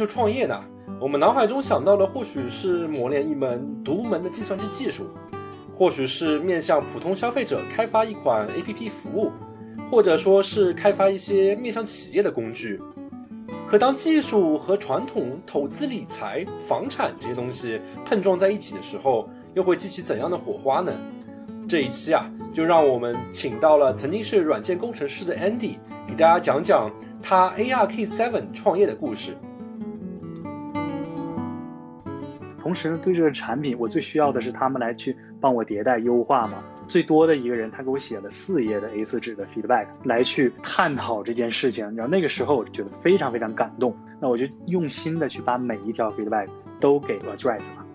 术创业呢，我们脑海中想到的或许是磨练一门独门的计算机技术，或许是面向普通消费者开发一款 APP 服务，或者说是开发一些面向企业的工具。可当技术和传统投资理财、房产这些东西碰撞在一起的时候，又会激起怎样的火花呢？这一期啊，就让我们请到了曾经是软件工程师的 Andy，给大家讲讲他 ARK Seven 创业的故事。同时呢，对这个产品，我最需要的是他们来去帮我迭代优化嘛。最多的一个人，他给我写了四页的 A4 纸的 feedback 来去探讨这件事情。然后那个时候我觉得非常非常感动，那我就用心的去把每一条 feedback 都给 address 了。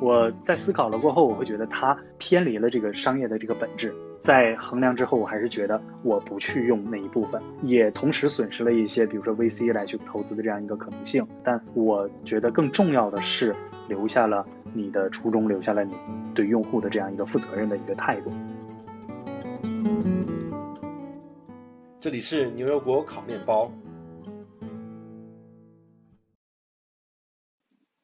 我在思考了过后，我会觉得它偏离了这个商业的这个本质。在衡量之后，我还是觉得我不去用那一部分，也同时损失了一些，比如说 VC 来去投资的这样一个可能性。但我觉得更重要的是，留下了你的初衷，留下了你对用户的这样一个负责任的一个态度。这里是牛油果烤面包。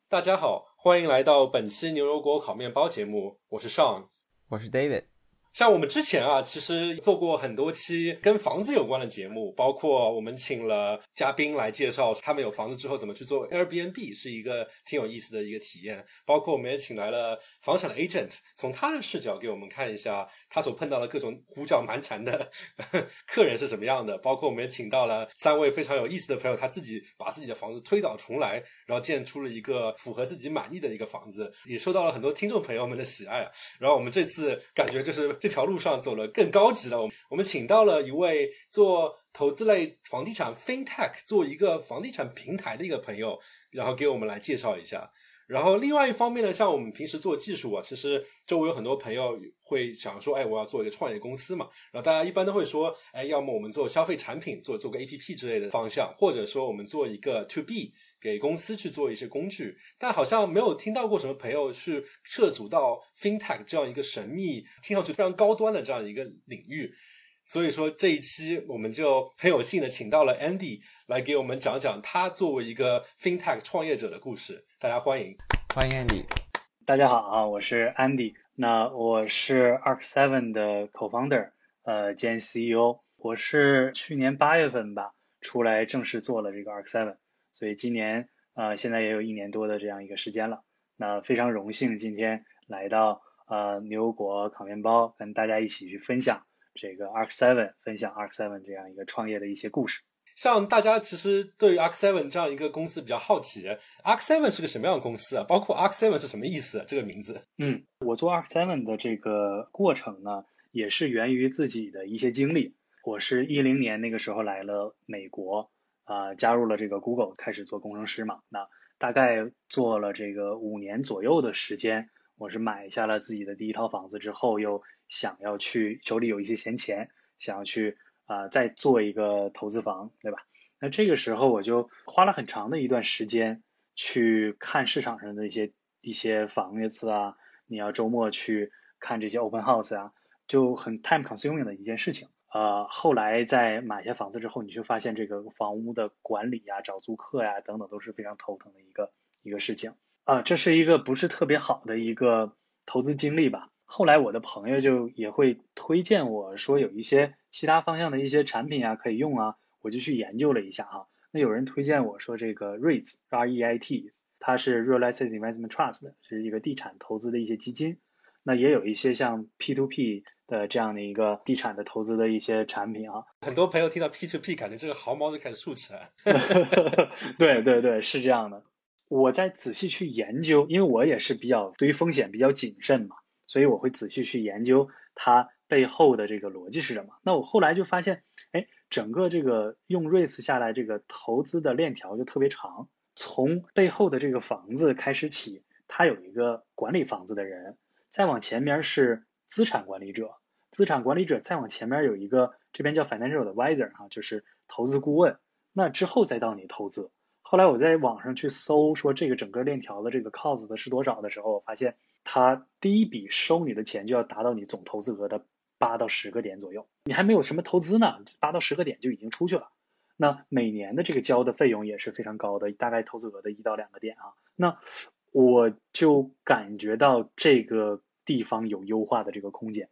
大家好，欢迎来到本期牛油果烤面包节目，我是 Sean，我是 David。像我们之前啊，其实做过很多期跟房子有关的节目，包括我们请了嘉宾来介绍他们有房子之后怎么去做 Airbnb，是一个挺有意思的一个体验。包括我们也请来了房产的 agent，从他的视角给我们看一下他所碰到的各种胡搅蛮缠的 客人是什么样的。包括我们也请到了三位非常有意思的朋友，他自己把自己的房子推倒重来，然后建出了一个符合自己满意的一个房子，也受到了很多听众朋友们的喜爱。然后我们这次感觉就是。这条路上走了更高级了。我们我们请到了一位做投资类房地产 FinTech 做一个房地产平台的一个朋友，然后给我们来介绍一下。然后另外一方面呢，像我们平时做技术啊，其实周围有很多朋友会想说，哎，我要做一个创业公司嘛。然后大家一般都会说，哎，要么我们做消费产品，做做个 APP 之类的方向，或者说我们做一个 To B。给公司去做一些工具，但好像没有听到过什么朋友去涉足到 FinTech 这样一个神秘、听上去非常高端的这样一个领域。所以说这一期我们就很有幸的请到了 Andy 来给我们讲讲他作为一个 FinTech 创业者的故事。大家欢迎，欢迎 Andy。大家好啊，我是 Andy。那我是 Arc Seven 的 Co-founder，呃兼 CEO。我是去年八月份吧出来正式做了这个 Arc Seven。所以今年呃，现在也有一年多的这样一个时间了。那非常荣幸今天来到呃牛油果烤面包，跟大家一起去分享这个 Arc Seven，分享 Arc Seven 这样一个创业的一些故事。像大家其实对于 Arc Seven 这样一个公司比较好奇，Arc Seven 是个什么样的公司啊？包括 Arc Seven 是什么意思？这个名字？嗯，我做 Arc Seven 的这个过程呢，也是源于自己的一些经历。我是一零年那个时候来了美国。啊，加入了这个 Google，开始做工程师嘛。那大概做了这个五年左右的时间，我是买下了自己的第一套房子之后，又想要去手里有一些闲钱，想要去啊再做一个投资房，对吧？那这个时候我就花了很长的一段时间去看市场上的一些一些房子啊，你要周末去看这些 open house 啊，就很 time consuming 的一件事情。呃，后来在买下房子之后，你就发现这个房屋的管理呀、找租客呀等等都是非常头疼的一个一个事情啊，这是一个不是特别好的一个投资经历吧。后来我的朋友就也会推荐我说有一些其他方向的一些产品啊可以用啊，我就去研究了一下哈。那有人推荐我说这个 REITs，它是 Real Estate Investment Trust，是一个地产投资的一些基金。那也有一些像 P to P 的这样的一个地产的投资的一些产品啊，很多朋友听到 P to P，感觉这个毫毛就开始竖起来。对对对，是这样的。我在仔细去研究，因为我也是比较对于风险比较谨慎嘛，所以我会仔细去研究它背后的这个逻辑是什么。那我后来就发现，哎，整个这个用 REITs 下来，这个投资的链条就特别长，从背后的这个房子开始起，它有一个管理房子的人。再往前面是资产管理者，资产管理者再往前面有一个这边叫 financial advisor 哈，就是投资顾问。那之后再到你投资。后来我在网上去搜说这个整个链条的这个 cost 是多少的时候，我发现它第一笔收你的钱就要达到你总投资额的八到十个点左右。你还没有什么投资呢，八到十个点就已经出去了。那每年的这个交的费用也是非常高的，大概投资额的一到两个点啊。那我就感觉到这个地方有优化的这个空间。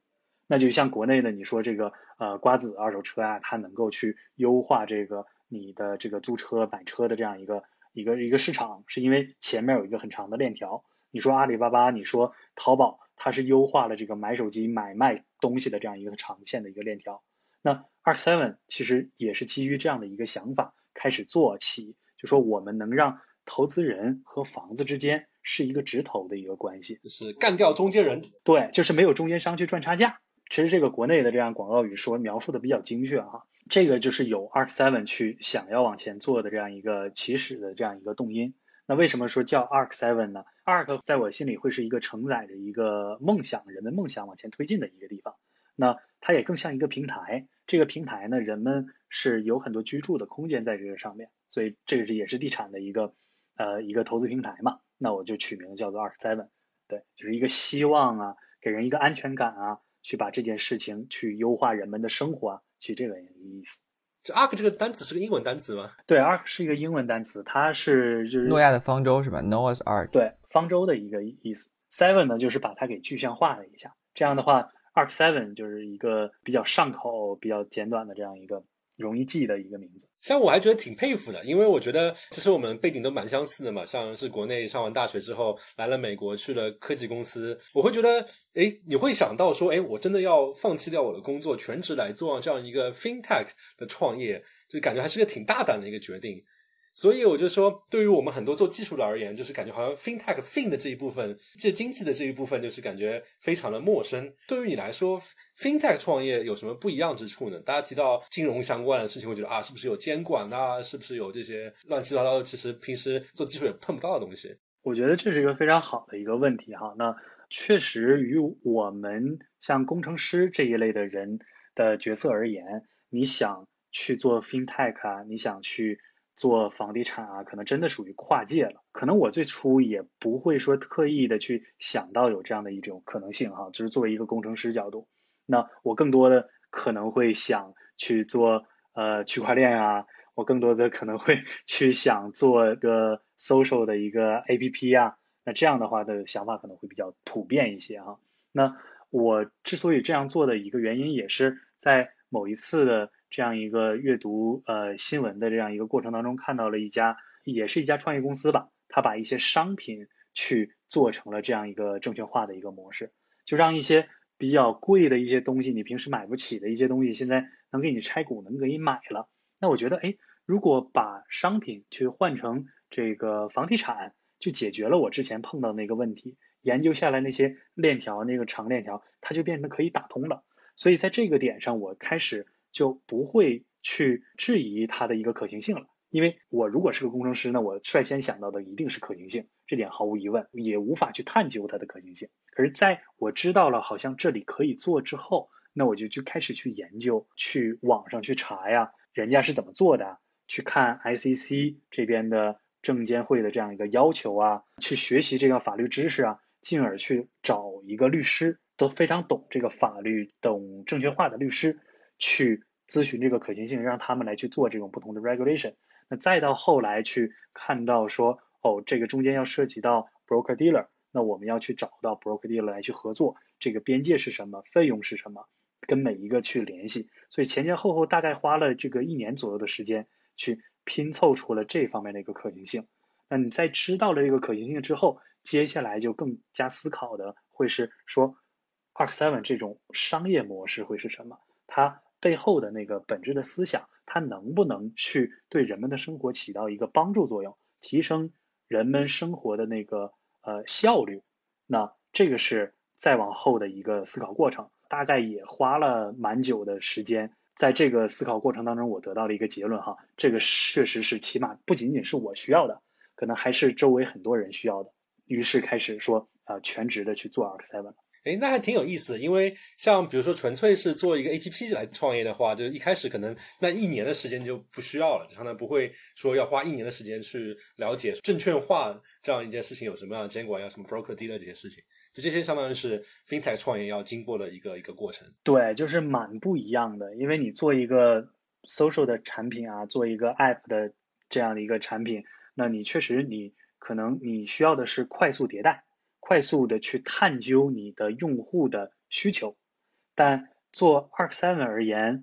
那就像国内的你说这个呃瓜子二手车啊，它能够去优化这个你的这个租车买车的这样一个一个一个市场，是因为前面有一个很长的链条。你说阿里巴巴，你说淘宝，它是优化了这个买手机买卖东西的这样一个长线的一个链条。那 Arc Seven 其实也是基于这样的一个想法开始做起，就说我们能让投资人和房子之间是一个直投的一个关系，就是干掉中间人。对，就是没有中间商去赚差价。其实这个国内的这样广告语说描述的比较精确哈，这个就是有 Arc Seven 去想要往前做的这样一个起始的这样一个动因。那为什么说叫 Arc Seven 呢？Arc 在我心里会是一个承载着一个梦想，人们梦想往前推进的一个地方。那它也更像一个平台，这个平台呢，人们是有很多居住的空间在这个上面，所以这个是也是地产的一个呃一个投资平台嘛。那我就取名叫做 Arc Seven，对，就是一个希望啊，给人一个安全感啊，去把这件事情去优化人们的生活啊，其实这个意思。这 Arc 这个单词是个英文单词吗？对，Arc 是一个英文单词，它是就是诺亚的方舟是吧？Noah's Ark。对，方舟的一个意思。Seven 呢，就是把它给具象化了一下，这样的话。Arc Seven 就是一个比较上口、比较简短的这样一个容易记的一个名字。像我还觉得挺佩服的，因为我觉得其实我们背景都蛮相似的嘛。像是国内上完大学之后来了美国，去了科技公司，我会觉得，哎，你会想到说，哎，我真的要放弃掉我的工作，全职来做这样一个 FinTech 的创业，就感觉还是个挺大胆的一个决定。所以我就说，对于我们很多做技术的而言，就是感觉好像 FinTech Fin 的这一部分，这经济的这一部分，就是感觉非常的陌生。对于你来说，FinTech 创业有什么不一样之处呢？大家提到金融相关的事情，会觉得啊，是不是有监管啊？是不是有这些乱七八糟的？其实平时做技术也碰不到的东西。我觉得这是一个非常好的一个问题哈。那确实，与我们像工程师这一类的人的角色而言，你想去做 FinTech 啊，你想去。做房地产啊，可能真的属于跨界了。可能我最初也不会说特意的去想到有这样的一种可能性哈，就是作为一个工程师角度，那我更多的可能会想去做呃区块链啊，我更多的可能会 去想做个 social 的一个 APP 啊，那这样的话的想法可能会比较普遍一些哈。那我之所以这样做的一个原因，也是在某一次的。这样一个阅读呃新闻的这样一个过程当中，看到了一家也是一家创业公司吧，他把一些商品去做成了这样一个证券化的一个模式，就让一些比较贵的一些东西，你平时买不起的一些东西，现在能给你拆股，能给你买了。那我觉得，哎，如果把商品去换成这个房地产，就解决了我之前碰到那个问题。研究下来那些链条，那个长链条，它就变成可以打通了。所以在这个点上，我开始。就不会去质疑它的一个可行性了，因为我如果是个工程师，那我率先想到的一定是可行性，这点毫无疑问，也无法去探究它的可行性。可是，在我知道了好像这里可以做之后，那我就就开始去研究，去网上去查呀，人家是怎么做的，去看 ICC 这边的证监会的这样一个要求啊，去学习这个法律知识啊，进而去找一个律师，都非常懂这个法律、懂证券化的律师。去咨询这个可行性，让他们来去做这种不同的 regulation。那再到后来去看到说，哦，这个中间要涉及到 broker dealer，那我们要去找到 broker dealer 来去合作，这个边界是什么，费用是什么，跟每一个去联系。所以前前后后大概花了这个一年左右的时间，去拼凑出了这方面的一个可行性。那你在知道了这个可行性之后，接下来就更加思考的会是说，Arc Seven 这种商业模式会是什么？它背后的那个本质的思想，它能不能去对人们的生活起到一个帮助作用，提升人们生活的那个呃效率？那这个是再往后的一个思考过程，大概也花了蛮久的时间。在这个思考过程当中，我得到了一个结论哈，这个确实是起码不仅仅是我需要的，可能还是周围很多人需要的。于是开始说啊，全职的去做 Arc Seven。哎，那还挺有意思的，因为像比如说纯粹是做一个 A P P 来创业的话，就一开始可能那一年的时间就不需要了，就相当于不会说要花一年的时间去了解证券化这样一件事情有什么样的监管，要什么 broker dealer 这些事情，就这些相当于是 FinTech 创业要经过的一个一个过程。对，就是蛮不一样的，因为你做一个 social 的产品啊，做一个 app 的这样的一个产品，那你确实你可能你需要的是快速迭代，快速的去探究你的用户的需求。但做 Arc Seven 而言，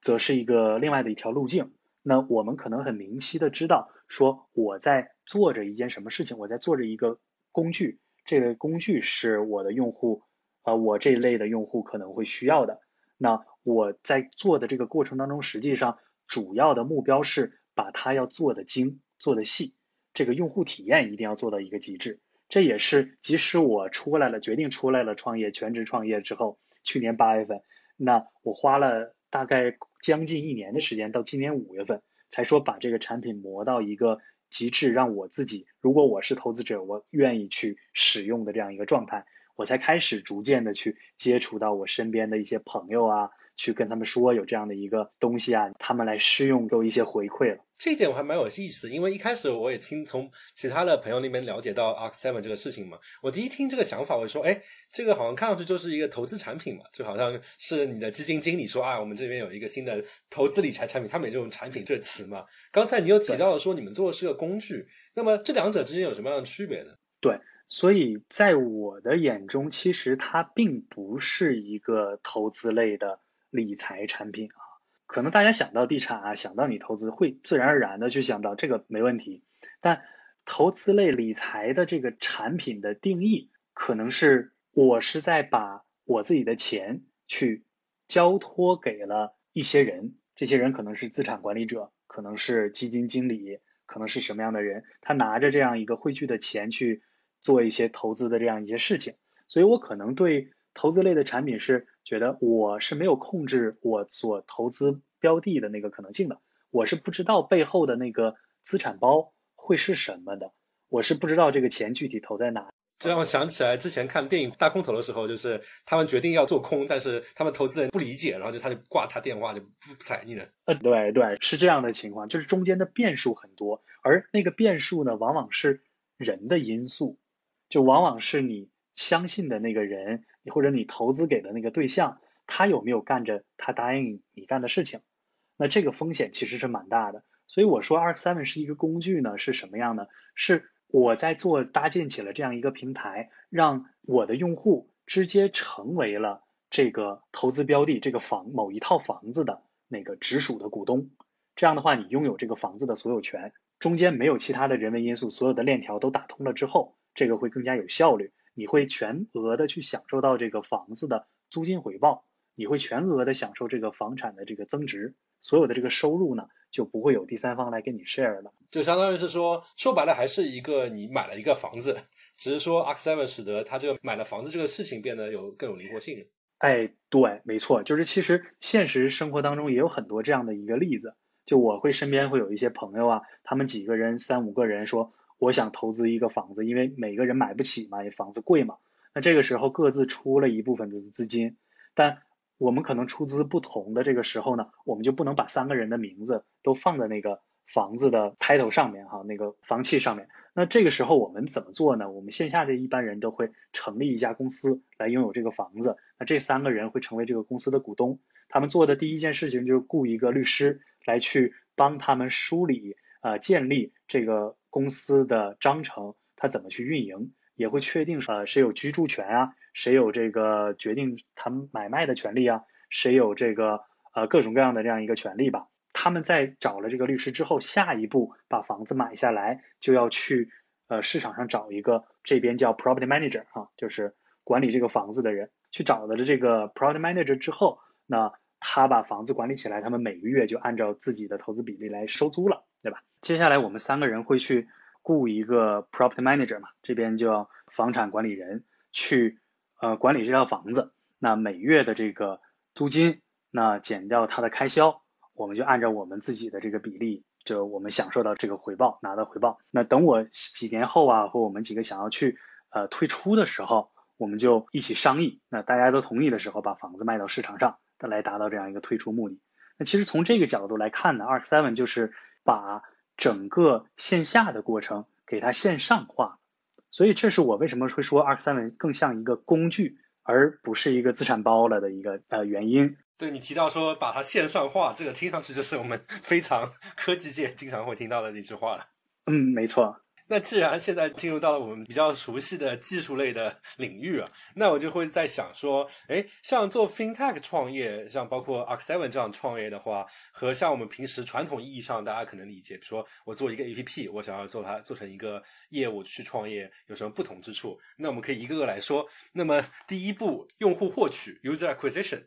则是一个另外的一条路径。那我们可能很明晰的知道，说我在做着一件什么事情，我在做着一个工具，这个工具是我的用户，啊，我这一类的用户可能会需要的。那我在做的这个过程当中，实际上主要的目标是把它要做的精、做的细，这个用户体验一定要做到一个极致。这也是即使我出来了，决定出来了创业，全职创业之后，去年八月份，那我花了大概将近一年的时间，到今年五月份才说把这个产品磨到一个极致，让我自己，如果我是投资者，我愿意去使用的这样一个状态。我才开始逐渐的去接触到我身边的一些朋友啊，去跟他们说有这样的一个东西啊，他们来试用给我一些回馈了。这一点我还蛮有意思，因为一开始我也听从其他的朋友那边了解到 Arc Seven 这个事情嘛。我第一听这个想法，我就说，哎，这个好像看上去就是一个投资产品嘛，就好像是你的基金经理说啊，我们这边有一个新的投资理财产品，他们也就用产品这个词嘛。刚才你又提到了说你们做的是个工具，那么这两者之间有什么样的区别呢？对。所以在我的眼中，其实它并不是一个投资类的理财产品啊。可能大家想到地产啊，想到你投资，会自然而然的去想到这个没问题。但投资类理财的这个产品的定义，可能是我是在把我自己的钱去交托给了一些人，这些人可能是资产管理者，可能是基金经理，可能是什么样的人，他拿着这样一个汇聚的钱去。做一些投资的这样一些事情，所以我可能对投资类的产品是觉得我是没有控制我所投资标的的那个可能性的，我是不知道背后的那个资产包会是什么的，我是不知道这个钱具体投在哪。这让我想起来之前看电影《大空头》的时候，就是他们决定要做空，但是他们投资人不理解，然后就他就挂他电话就不睬你了。呃，对对，是这样的情况，就是中间的变数很多，而那个变数呢，往往是人的因素。就往往是你相信的那个人，你或者你投资给的那个对象，他有没有干着他答应你干的事情？那这个风险其实是蛮大的。所以我说，Arc Seven 是一个工具呢，是什么样的？是我在做搭建起了这样一个平台，让我的用户直接成为了这个投资标的这个房某一套房子的那个直属的股东。这样的话，你拥有这个房子的所有权，中间没有其他的人为因素，所有的链条都打通了之后。这个会更加有效率，你会全额的去享受到这个房子的租金回报，你会全额的享受这个房产的这个增值，所有的这个收入呢就不会有第三方来跟你 share 了，就相当于是说，说白了还是一个你买了一个房子，只是说 Arc Seven 使得他这个买了房子这个事情变得有更有灵活性。哎，对，没错，就是其实现实生活当中也有很多这样的一个例子，就我会身边会有一些朋友啊，他们几个人三五个人说。我想投资一个房子，因为每个人买不起嘛，房子贵嘛。那这个时候各自出了一部分的资金，但我们可能出资不同的这个时候呢，我们就不能把三个人的名字都放在那个房子的 title 上面哈，那个房契上面。那这个时候我们怎么做呢？我们线下的一般人都会成立一家公司来拥有这个房子。那这三个人会成为这个公司的股东，他们做的第一件事情就是雇一个律师来去帮他们梳理啊，建立这个。公司的章程，它怎么去运营，也会确定呃谁有居住权啊，谁有这个决定他们买卖的权利啊，谁有这个呃各种各样的这样一个权利吧。他们在找了这个律师之后，下一步把房子买下来，就要去呃市场上找一个这边叫 property manager 啊，就是管理这个房子的人，去找的这个 property manager 之后，那他把房子管理起来，他们每个月就按照自己的投资比例来收租了。对吧？接下来我们三个人会去雇一个 property manager 嘛，这边叫房产管理人去呃管理这套房子。那每月的这个租金，那减掉他的开销，我们就按照我们自己的这个比例，就我们享受到这个回报，拿到回报。那等我几年后啊，或我们几个想要去呃退出的时候，我们就一起商议。那大家都同意的时候，把房子卖到市场上，来达到这样一个退出目的。那其实从这个角度来看呢，Arc Seven 就是。把整个线下的过程给它线上化，所以这是我为什么会说 Arc Seven 更像一个工具而不是一个资产包了的一个呃原因。对你提到说把它线上化，这个听上去就是我们非常科技界经常会听到的一句话了。嗯，没错。那既然现在进入到了我们比较熟悉的技术类的领域啊，那我就会在想说，哎，像做 FinTech 创业，像包括 Arc Seven 这样创业的话，和像我们平时传统意义上大家可能理解，比如说我做一个 APP，我想要做它做成一个业务去创业，有什么不同之处？那我们可以一个个来说。那么第一步，用户获取 User Acquisition。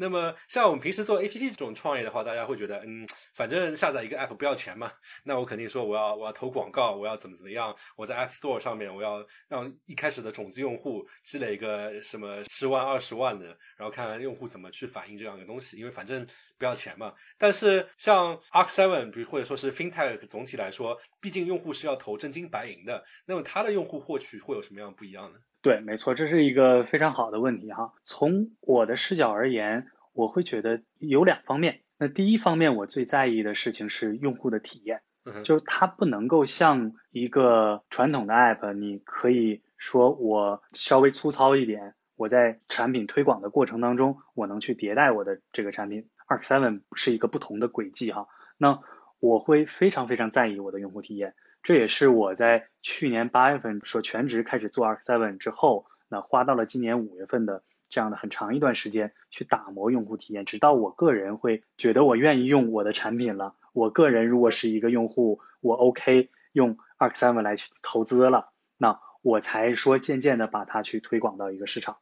那么，像我们平时做 A P P 这种创业的话，大家会觉得，嗯，反正下载一个 App 不要钱嘛，那我肯定说我要我要投广告，我要怎么怎么样，我在 App Store 上面我要让一开始的种子用户积累一个什么十万二十万的，然后看看用户怎么去反映这样一个东西，因为反正不要钱嘛。但是像 Arc Seven，比如或者说是 FinTech，总体来说，毕竟用户是要投真金白银的，那么它的用户获取会有什么样不一样呢？对，没错，这是一个非常好的问题哈。从我的视角而言，我会觉得有两方面。那第一方面，我最在意的事情是用户的体验，就是它不能够像一个传统的 app，你可以说我稍微粗糙一点，我在产品推广的过程当中，我能去迭代我的这个产品。Arc Seven 是一个不同的轨迹哈。那我会非常非常在意我的用户体验。这也是我在去年八月份说全职开始做 Arc Seven 之后，那花到了今年五月份的这样的很长一段时间去打磨用户体验，直到我个人会觉得我愿意用我的产品了。我个人如果是一个用户，我 OK 用 Arc Seven 来去投资了，那我才说渐渐的把它去推广到一个市场。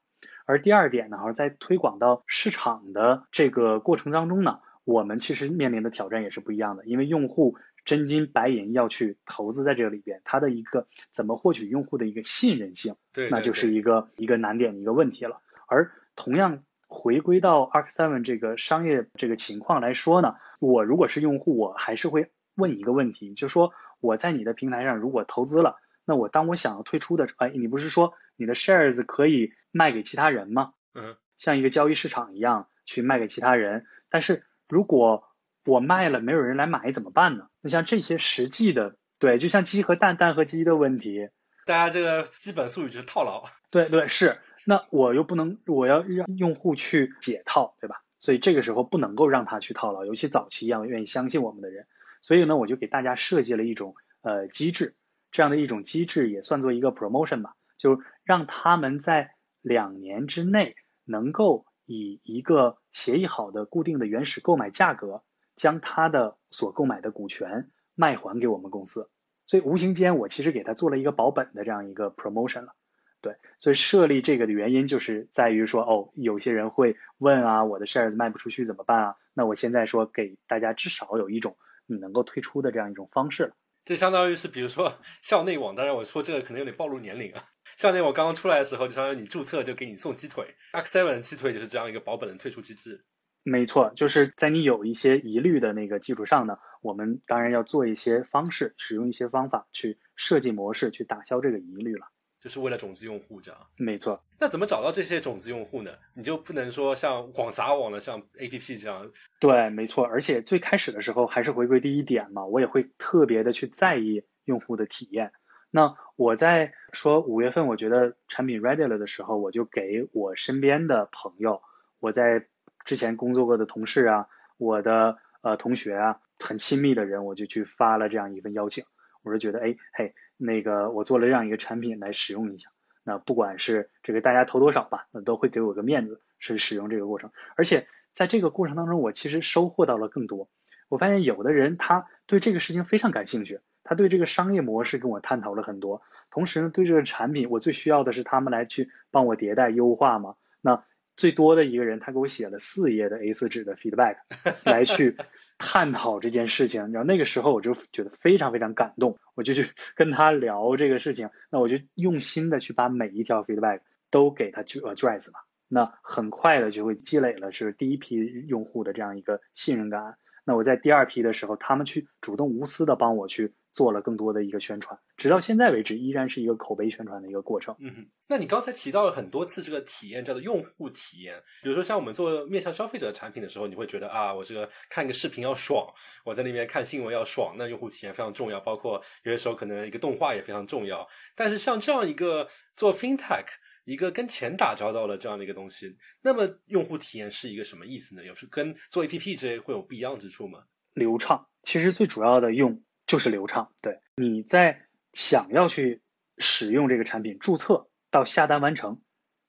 而第二点呢，在推广到市场的这个过程当中呢，我们其实面临的挑战也是不一样的，因为用户。真金白银要去投资在这个里边，它的一个怎么获取用户的一个信任性，对，那就是一个一个难点一个问题了。而同样回归到 Arc Seven 这个商业这个情况来说呢，我如果是用户，我还是会问一个问题，就是说我在你的平台上如果投资了，那我当我想要退出的，哎，你不是说你的 shares 可以卖给其他人吗？嗯，像一个交易市场一样去卖给其他人，但是如果我卖了，没有人来买怎么办呢？那像这些实际的，对，就像鸡和蛋、蛋和鸡的问题，大家这个基本术语就是套牢。对对是，那我又不能，我要让用户去解套，对吧？所以这个时候不能够让他去套牢，尤其早期一样愿意相信我们的人。所以呢，我就给大家设计了一种呃机制，这样的一种机制也算作一个 promotion 吧，就让他们在两年之内能够以一个协议好的固定的原始购买价格。将他的所购买的股权卖还给我们公司，所以无形间我其实给他做了一个保本的这样一个 promotion 了，对，所以设立这个的原因就是在于说，哦，有些人会问啊，我的 shares 卖不出去怎么办啊？那我现在说给大家至少有一种你能够退出的这样一种方式了。这相当于是，比如说 校内网，当然我说这个可能有点暴露年龄啊。校内网刚刚出来的时候，就相当于你注册就给你送鸡腿，X Seven 鸡腿就是这样一个保本的退出机制。没错，就是在你有一些疑虑的那个基础上呢，我们当然要做一些方式，使用一些方法去设计模式，去打消这个疑虑了。就是为了种子用户这样。没错。那怎么找到这些种子用户呢？你就不能说像广撒网的，像 APP 这样。对，没错。而且最开始的时候还是回归第一点嘛，我也会特别的去在意用户的体验。那我在说五月份我觉得产品 ready 了的时候，我就给我身边的朋友，我在。之前工作过的同事啊，我的呃同学啊，很亲密的人，我就去发了这样一份邀请。我是觉得，哎嘿，那个我做了这样一个产品来使用一下。那不管是这个大家投多少吧，那都会给我个面子，是使用这个过程。而且在这个过程当中，我其实收获到了更多。我发现有的人他对这个事情非常感兴趣，他对这个商业模式跟我探讨了很多。同时呢，对这个产品，我最需要的是他们来去帮我迭代优化嘛。那最多的一个人，他给我写了四页的 A4 纸的 feedback，来去探讨这件事情。然后那个时候我就觉得非常非常感动，我就去 跟他聊这个事情。那我就用心的去把每一条 feedback 都给他去 address 了。那很快的就会积累了是第一批用户的这样一个信任感。那我在第二批的时候，他们去主动无私的帮我去。做了更多的一个宣传，直到现在为止，依然是一个口碑宣传的一个过程。嗯，那你刚才提到了很多次这个体验，叫做用户体验。比如说，像我们做面向消费者的产品的时候，你会觉得啊，我这个看个视频要爽，我在那边看新闻要爽，那用户体验非常重要。包括有些时候可能一个动画也非常重要。但是像这样一个做 FinTech。一个跟钱打交道的这样的一个东西。那么用户体验是一个什么意思呢？有时跟做 APP 这些会有不一样之处吗？流畅，其实最主要的用就是流畅。对，你在想要去使用这个产品，注册到下单完成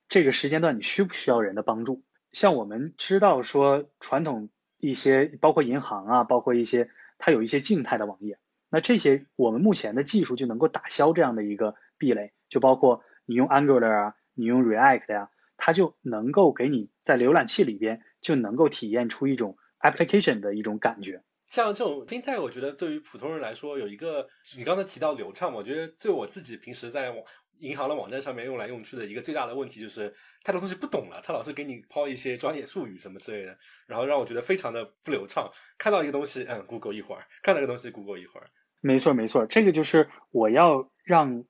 这个时间段，你需不需要人的帮助？像我们知道说传统一些，包括银行啊，包括一些它有一些静态的网页，那这些我们目前的技术就能够打消这样的一个壁垒，就包括你用 Angular 啊，你用 React 呀，它就能够给你在浏览器里边就能够体验出一种 application 的一种感觉。像这种 FinTech，我觉得对于普通人来说有一个，你刚才提到流畅，我觉得对我自己平时在网银行的网站上面用来用去的一个最大的问题就是太多东西不懂了，他老是给你抛一些专业术语什么之类的，然后让我觉得非常的不流畅。看到一个东西，嗯，Google 一会儿；看到一个东西，Google 一会儿。没错，没错，这个就是我要让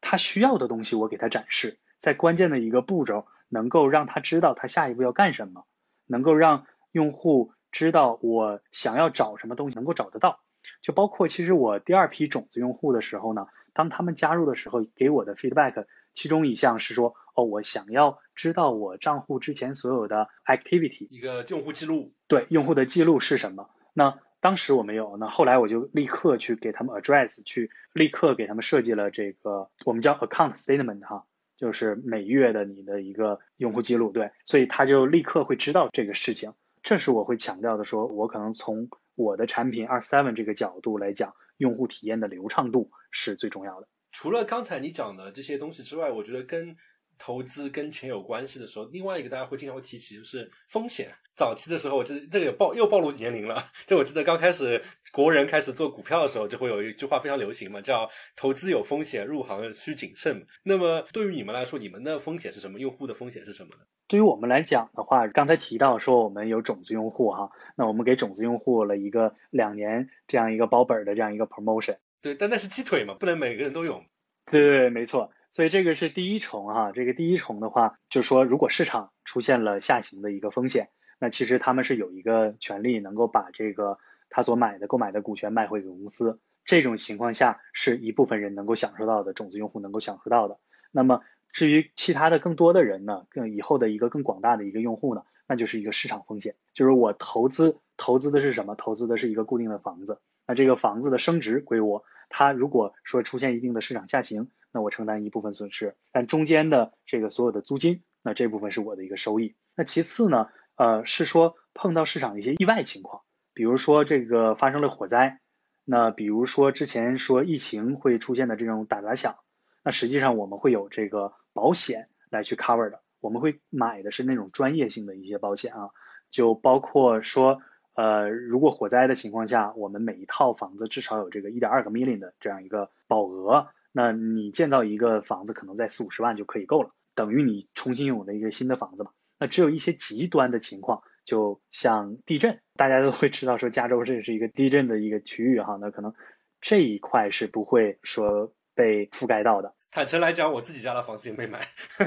他需要的东西，我给他展示，在关键的一个步骤，能够让他知道他下一步要干什么，能够让用户。知道我想要找什么东西能够找得到，就包括其实我第二批种子用户的时候呢，当他们加入的时候给我的 feedback，其中一项是说，哦，我想要知道我账户之前所有的 activity，一个用户记录，对，用户的记录是什么？那当时我没有，那后来我就立刻去给他们 address，去立刻给他们设计了这个我们叫 account statement 哈，就是每月的你的一个用户记录，对，所以他就立刻会知道这个事情。这是我会强调的，说我可能从我的产品二 seven 这个角度来讲，用户体验的流畅度是最重要的。除了刚才你讲的这些东西之外，我觉得跟投资跟钱有关系的时候，另外一个大家会经常会提起就是风险。早期的时候，我记得这个也暴又暴露年龄了。就我记得刚开始国人开始做股票的时候，就会有一句话非常流行嘛，叫“投资有风险，入行需谨慎”。那么对于你们来说，你们的风险是什么？用户的风险是什么呢？对于我们来讲的话，刚才提到说我们有种子用户哈，那我们给种子用户了一个两年这样一个保本的这样一个 promotion。对，但那是鸡腿嘛，不能每个人都有。对对，没错。所以这个是第一重哈，这个第一重的话，就是说如果市场出现了下行的一个风险。那其实他们是有一个权利，能够把这个他所买的购买的股权卖回给公司。这种情况下，是一部分人能够享受到的，种子用户能够享受到的。那么至于其他的更多的人呢，更以后的一个更广大的一个用户呢，那就是一个市场风险，就是我投资投资的是什么？投资的是一个固定的房子。那这个房子的升值归我，它如果说出现一定的市场下行，那我承担一部分损失。但中间的这个所有的租金，那这部分是我的一个收益。那其次呢？呃，是说碰到市场一些意外情况，比如说这个发生了火灾，那比如说之前说疫情会出现的这种打砸抢，那实际上我们会有这个保险来去 cover 的，我们会买的是那种专业性的一些保险啊，就包括说，呃，如果火灾的情况下，我们每一套房子至少有这个一点二个 million 的这样一个保额，那你建造一个房子可能在四五十万就可以够了，等于你重新拥有了一个新的房子嘛。那只有一些极端的情况，就像地震，大家都会知道说加州这是一个地震的一个区域哈，那可能这一块是不会说被覆盖到的。坦诚来讲，我自己家的房子也没买，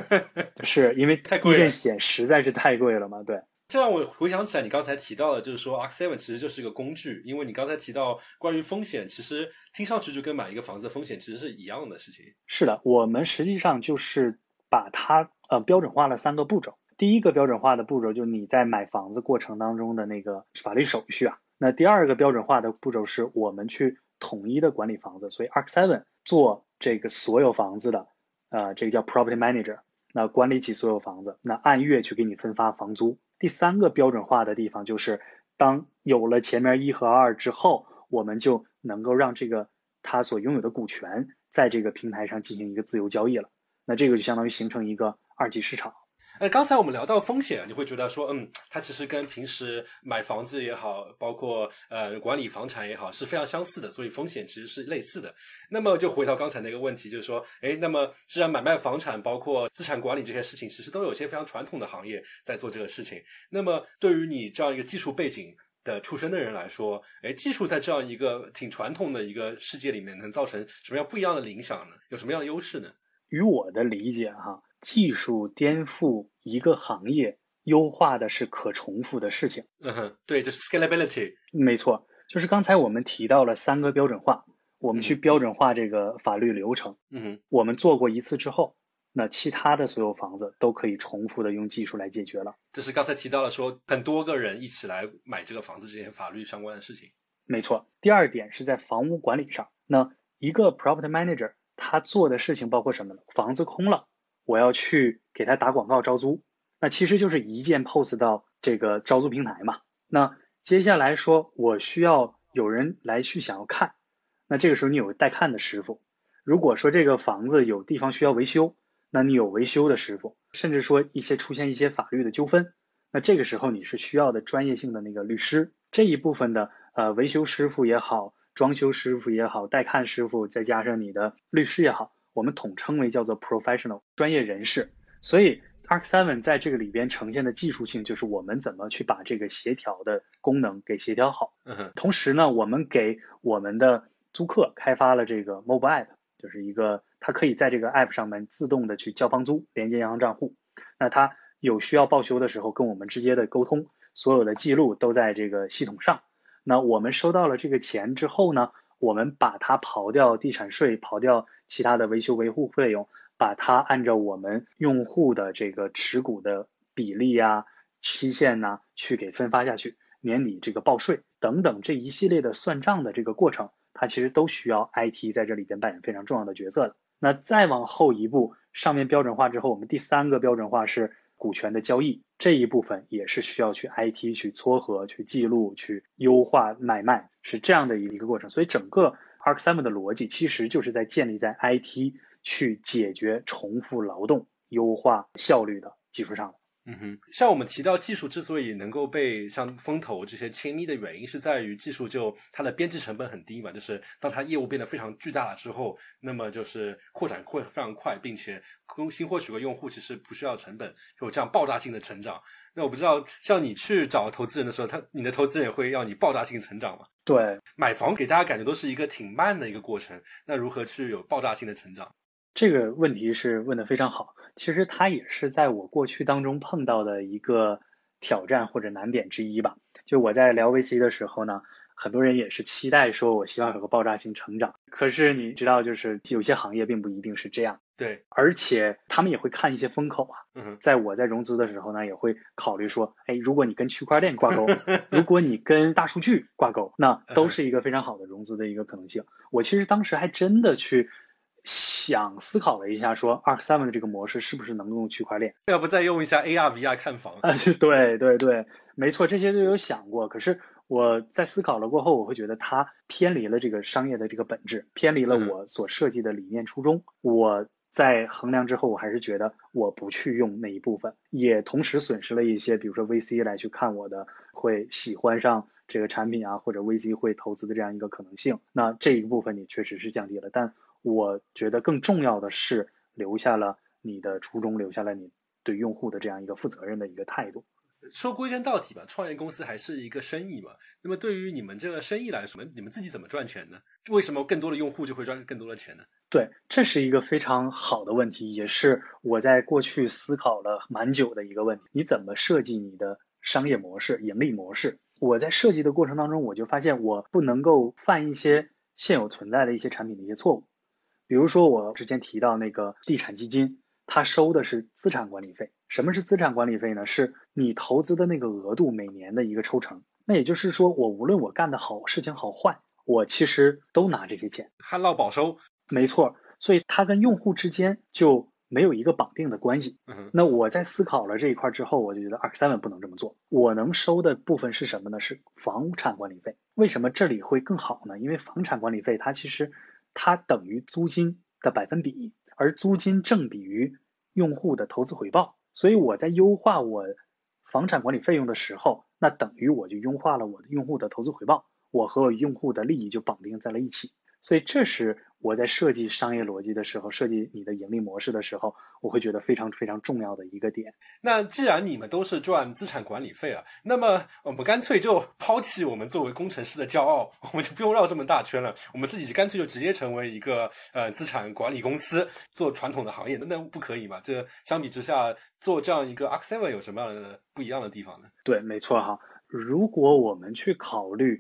是因为太贵了，地震险实在是太贵了嘛。对，这让我回想起来，你刚才提到的，就是说 Arc Seven 其实就是一个工具，因为你刚才提到关于风险，其实听上去就跟买一个房子风险其实是一样的事情。是的，我们实际上就是把它呃标准化了三个步骤。第一个标准化的步骤就是你在买房子过程当中的那个法律手续啊。那第二个标准化的步骤是我们去统一的管理房子，所以 Arc Seven 做这个所有房子的，呃，这个叫 Property Manager，那管理起所有房子，那按月去给你分发房租。第三个标准化的地方就是当有了前面一和二之后，我们就能够让这个他所拥有的股权在这个平台上进行一个自由交易了。那这个就相当于形成一个二级市场。哎，刚才我们聊到风险，你会觉得说，嗯，它其实跟平时买房子也好，包括呃管理房产也好，是非常相似的，所以风险其实是类似的。那么就回到刚才那个问题，就是说，哎，那么既然买卖房产，包括资产管理这些事情，其实都有些非常传统的行业在做这个事情。那么对于你这样一个技术背景的出身的人来说，哎，技术在这样一个挺传统的一个世界里面，能造成什么样不一样的影响呢？有什么样的优势呢？与我的理解哈。技术颠覆一个行业，优化的是可重复的事情。嗯哼，对，就是 scalability。没错，就是刚才我们提到了三个标准化，我们去标准化这个法律流程。嗯哼，我们做过一次之后，那其他的所有房子都可以重复的用技术来解决了。这是刚才提到了说很多个人一起来买这个房子这些法律相关的事情。没错。第二点是在房屋管理上，那一个 property manager 他做的事情包括什么呢？房子空了，我要去给他打广告招租，那其实就是一键 post 到这个招租平台嘛。那接下来说，我需要有人来去想要看，那这个时候你有带看的师傅。如果说这个房子有地方需要维修，那你有维修的师傅，甚至说一些出现一些法律的纠纷，那这个时候你是需要的专业性的那个律师这一部分的呃维修师傅也好，装修师傅也好，带看师傅再加上你的律师也好，我们统称为叫做 professional 专业人士。所以 Arc Seven 在这个里边呈现的技术性就是我们怎么去把这个协调的功能给协调好。同时呢，我们给我们的租客开发了这个 mobile app，就是一个。它可以在这个 app 上面自动的去交房租，连接银行账户。那它有需要报修的时候，跟我们直接的沟通，所有的记录都在这个系统上。那我们收到了这个钱之后呢，我们把它刨掉地产税，刨掉其他的维修维护费用，把它按照我们用户的这个持股的比例啊、期限呐，去给分发下去，年底这个报税等等这一系列的算账的这个过程，它其实都需要 IT 在这里边扮演非常重要的角色的。那再往后一步，上面标准化之后，我们第三个标准化是股权的交易这一部分，也是需要去 IT 去撮合、去记录、去优化买卖，是这样的一个过程。所以整个 Park Seven 的逻辑其实就是在建立在 IT 去解决重复劳动、优化效率的基础上的。嗯哼，像我们提到技术之所以能够被像风投这些亲密的原因，是在于技术就它的边际成本很低嘛，就是当它业务变得非常巨大了之后，那么就是扩展会非常快，并且更新获取个用户其实不需要成本，有这样爆炸性的成长。那我不知道，像你去找投资人的时候，他你的投资人也会要你爆炸性成长吗？对，买房给大家感觉都是一个挺慢的一个过程，那如何去有爆炸性的成长？这个问题是问的非常好，其实它也是在我过去当中碰到的一个挑战或者难点之一吧。就我在聊 VC 的时候呢，很多人也是期待说，我希望有个爆炸性成长。可是你知道，就是有些行业并不一定是这样。对，而且他们也会看一些风口啊。嗯，在我在融资的时候呢，也会考虑说，哎，如果你跟区块链挂钩，如果你跟大数据挂钩，那都是一个非常好的融资的一个可能性。我其实当时还真的去。想思考了一下，说 Arc Seven 的这个模式是不是能用区块链？要不再用一下 AR VR 看房？啊，对对对，没错，这些都有想过。可是我在思考了过后，我会觉得它偏离了这个商业的这个本质，偏离了我所设计的理念初衷。我在衡量之后，我还是觉得我不去用那一部分，也同时损失了一些，比如说 VC 来去看我的，会喜欢上这个产品啊，或者 VC 会投资的这样一个可能性。那这一部分你确实是降低了，但。我觉得更重要的是留下了你的初衷，留下了你对用户的这样一个负责任的一个态度。说归根到底吧，创业公司还是一个生意嘛。那么对于你们这个生意来说，你们自己怎么赚钱呢？为什么更多的用户就会赚更多的钱呢？对，这是一个非常好的问题，也是我在过去思考了蛮久的一个问题。你怎么设计你的商业模式、盈利模式？我在设计的过程当中，我就发现我不能够犯一些现有存在的一些产品的一些错误。比如说，我之前提到那个地产基金，它收的是资产管理费。什么是资产管理费呢？是你投资的那个额度每年的一个抽成。那也就是说，我无论我干的好事情好坏，我其实都拿这些钱，旱涝保收。没错，所以它跟用户之间就没有一个绑定的关系。那我在思考了这一块之后，我就觉得 Arc Seven 不能这么做。我能收的部分是什么呢？是房产管理费。为什么这里会更好呢？因为房产管理费它其实。它等于租金的百分比，而租金正比于用户的投资回报，所以我在优化我房产管理费用的时候，那等于我就优化了我的用户的投资回报，我和我用户的利益就绑定在了一起，所以这是。我在设计商业逻辑的时候，设计你的盈利模式的时候，我会觉得非常非常重要的一个点。那既然你们都是赚资产管理费啊，那么我们干脆就抛弃我们作为工程师的骄傲，我们就不用绕这么大圈了，我们自己干脆就直接成为一个呃资产管理公司，做传统的行业，那那不可以吗？这相比之下，做这样一个 Seven 有什么样的不一样的地方呢？对，没错哈。如果我们去考虑。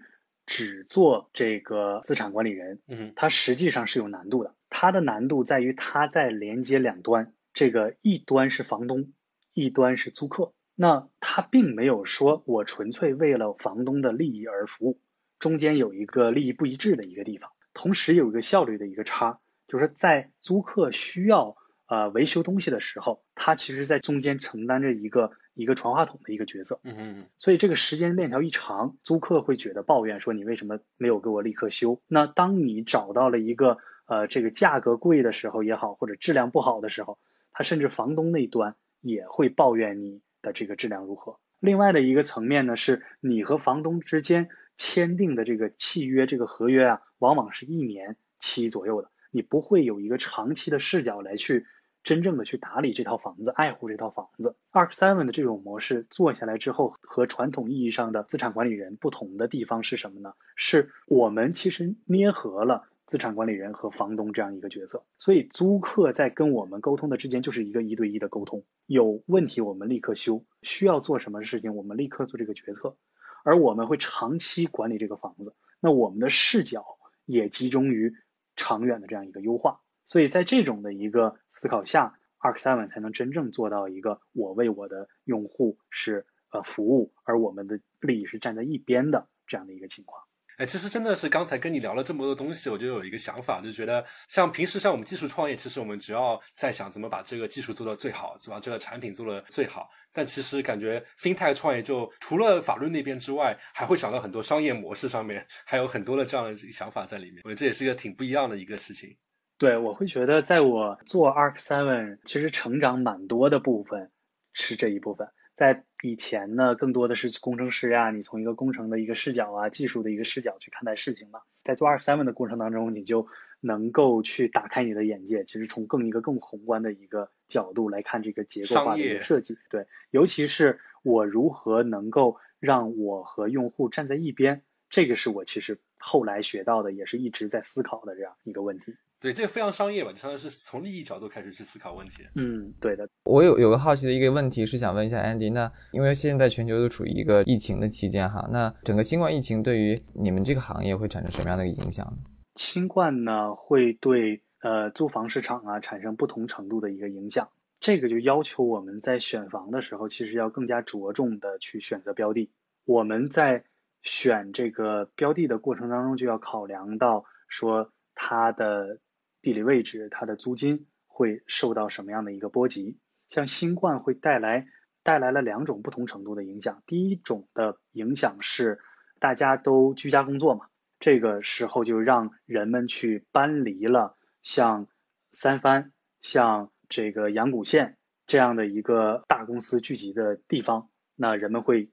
只做这个资产管理人，嗯，它实际上是有难度的。它的难度在于它在连接两端这个一端是房东，一端是租客，那他并没有说我纯粹为了房东的利益而服务，中间有一个利益不一致的一个地方，同时有一个效率的一个差，就是在租客需要呃维修东西的时候，他其实在中间承担着一个一个传话筒的一个角色。嗯嗯所以这个时间链条一长，租客会觉得抱怨说你为什么没有给我立刻修？那当你找到了一个呃这个价格贵的时候也好，或者质量不好的时候，他甚至房东那一端也会抱怨你的这个质量如何。另外的一个层面呢，是你和房东之间签订的这个契约，这个合约啊，往往是一年期左右的，你不会有一个长期的视角来去真正的去打理这套房子，爱护这套房子。Arc Seven 的这种模式做下来之后，和传统意义上的资产管理人不同的地方是什么呢？是我们其实捏合了资产管理人和房东这样一个角色，所以租客在跟我们沟通的之间就是一个一对一的沟通，有问题我们立刻修，需要做什么事情我们立刻做这个决策，而我们会长期管理这个房子，那我们的视角也集中于长远的这样一个优化，所以在这种的一个思考下，Arc Seven 才能真正做到一个我为我的用户是呃服务，而我们的利益是站在一边的这样的一个情况。哎，其实真的是刚才跟你聊了这么多东西，我就有一个想法，就觉得像平时像我们技术创业，其实我们只要在想怎么把这个技术做到最好，是吧？这个产品做的最好。但其实感觉 FinTech 创业就除了法律那边之外，还会想到很多商业模式上面，还有很多的这样的想法在里面。我觉得这也是一个挺不一样的一个事情。对，我会觉得在我做 Arc Seven，其实成长蛮多的部分是这一部分。在以前呢，更多的是工程师呀，你从一个工程的一个视角啊，技术的一个视角去看待事情嘛。在做 Arc Seven 的过程当中，你就能够去打开你的眼界，其实从更一个更宏观的一个角度来看这个结构化的一个设计。对，尤其是我如何能够让我和用户站在一边，这个是我其实后来学到的，也是一直在思考的这样一个问题。对，这个非常商业吧，就相当于是从利益角度开始去思考问题。嗯，对的。我有有个好奇的一个问题是想问一下 Andy，那因为现在全球都处于一个疫情的期间哈，那整个新冠疫情对于你们这个行业会产生什么样的一个影响呢？新冠呢会对呃租房市场啊产生不同程度的一个影响，这个就要求我们在选房的时候，其实要更加着重的去选择标的。我们在选这个标的的过程当中，就要考量到说它的地理位置、它的租金会受到什么样的一个波及。像新冠会带来带来了两种不同程度的影响。第一种的影响是大家都居家工作嘛，这个时候就让人们去搬离了像三藩、像这个阳谷县这样的一个大公司聚集的地方，那人们会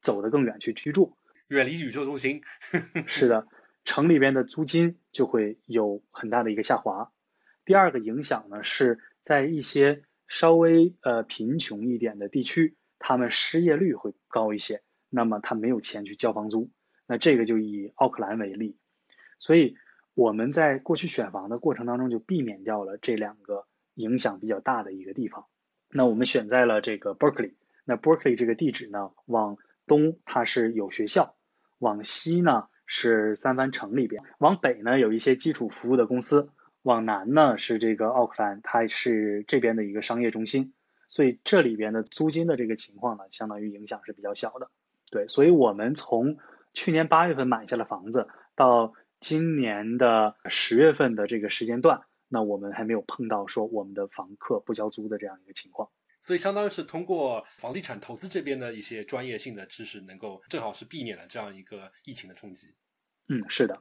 走得更远去居住。远离宇宙中心，是的，城里边的租金就会有很大的一个下滑。第二个影响呢，是在一些稍微呃贫穷一点的地区，他们失业率会高一些，那么他没有钱去交房租。那这个就以奥克兰为例，所以我们在过去选房的过程当中就避免掉了这两个影响比较大的一个地方。那我们选在了这个 Berkeley，那 Berkeley 这个地址呢，往东它是有学校，往西呢是三藩城里边，往北呢有一些基础服务的公司，往南呢是这个奥克兰，它是这边的一个商业中心，所以这里边的租金的这个情况呢，相当于影响是比较小的。对，所以我们从去年八月份买下了房子，到今年的十月份的这个时间段，那我们还没有碰到说我们的房客不交租的这样一个情况。所以相当于是通过房地产投资这边的一些专业性的知识，能够正好是避免了这样一个疫情的冲击。嗯，是的。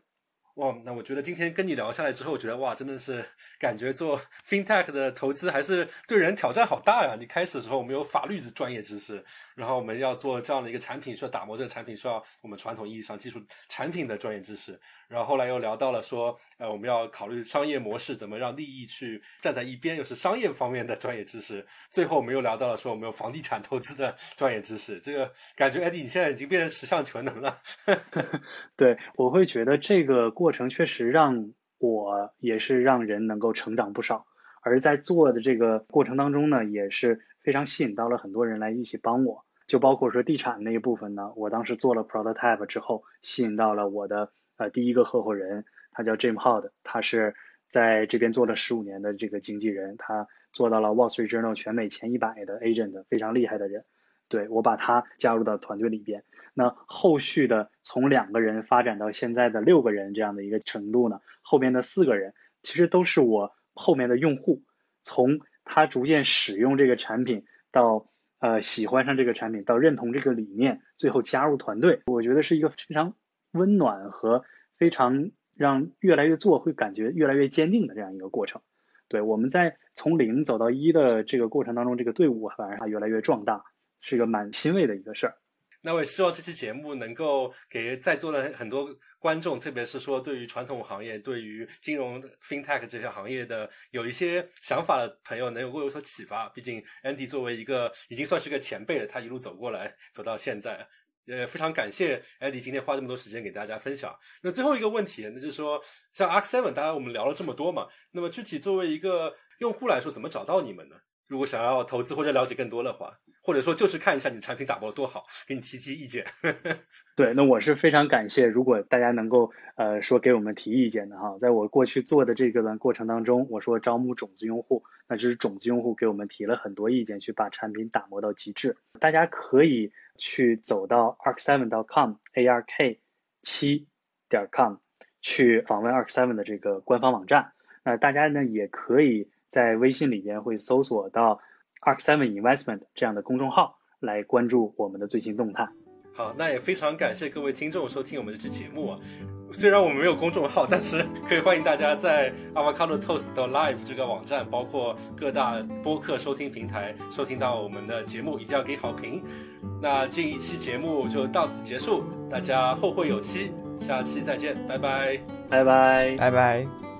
哇，那我觉得今天跟你聊下来之后，我觉得哇，真的是感觉做 fintech 的投资还是对人挑战好大呀！你开始的时候我们有法律的专业知识，然后我们要做这样的一个产品，需要打磨这个产品，需要我们传统意义上技术产品的专业知识。然后后来又聊到了说，呃，我们要考虑商业模式，怎么让利益去站在一边，又是商业方面的专业知识。最后我们又聊到了说，我们有房地产投资的专业知识。这个感觉，艾迪，你现在已经变成十项全能了。对，我会觉得这个过过程确实让我也是让人能够成长不少。而在做的这个过程当中呢，也是非常吸引到了很多人来一起帮我。就包括说地产那一部分呢，我当时做了 prototype 之后，吸引到了我的。呃，第一个合伙人他叫 Jim Hod，他是在这边做了十五年的这个经纪人，他做到了 Wall Street Journal 全美前一百的 agent，非常厉害的人。对我把他加入到团队里边。那后续的从两个人发展到现在的六个人这样的一个程度呢？后边的四个人其实都是我后面的用户，从他逐渐使用这个产品到呃喜欢上这个产品，到认同这个理念，最后加入团队，我觉得是一个非常温暖和非常让越来越做会感觉越来越坚定的这样一个过程。对，我们在从零走到一的这个过程当中，这个队伍反而还越来越壮大，是一个蛮欣慰的一个事儿。那我也希望这期节目能够给在座的很多观众，特别是说对于传统行业、对于金融 FinTech 这些行业的有一些想法的朋友，能够有所启发。毕竟 Andy 作为一个已经算是个前辈了，他一路走过来，走到现在，呃，非常感谢 Andy 今天花这么多时间给大家分享。那最后一个问题，那就是说，像 Arc Seven，大家我们聊了这么多嘛，那么具体作为一个用户来说，怎么找到你们呢？如果想要投资或者了解更多的话，或者说就是看一下你产品打包多好，给你提提意见。对，那我是非常感谢，如果大家能够呃说给我们提意见的哈，在我过去做的这个过程当中，我说招募种子用户，那就是种子用户给我们提了很多意见，去把产品打磨到极致。大家可以去走到 ark seven dot com a r k 七点 com 去访问 ark seven 的这个官方网站。那大家呢也可以。在微信里边会搜索到 Arc Seven Investment 这样的公众号来关注我们的最新动态。好，那也非常感谢各位听众收听我们这期节目啊。虽然我们没有公众号，但是可以欢迎大家在 Avocado Toast 的 Live 这个网站，包括各大播客收听平台收听到我们的节目，一定要给好评。那这一期节目就到此结束，大家后会有期，下期再见，拜拜，拜拜，拜拜。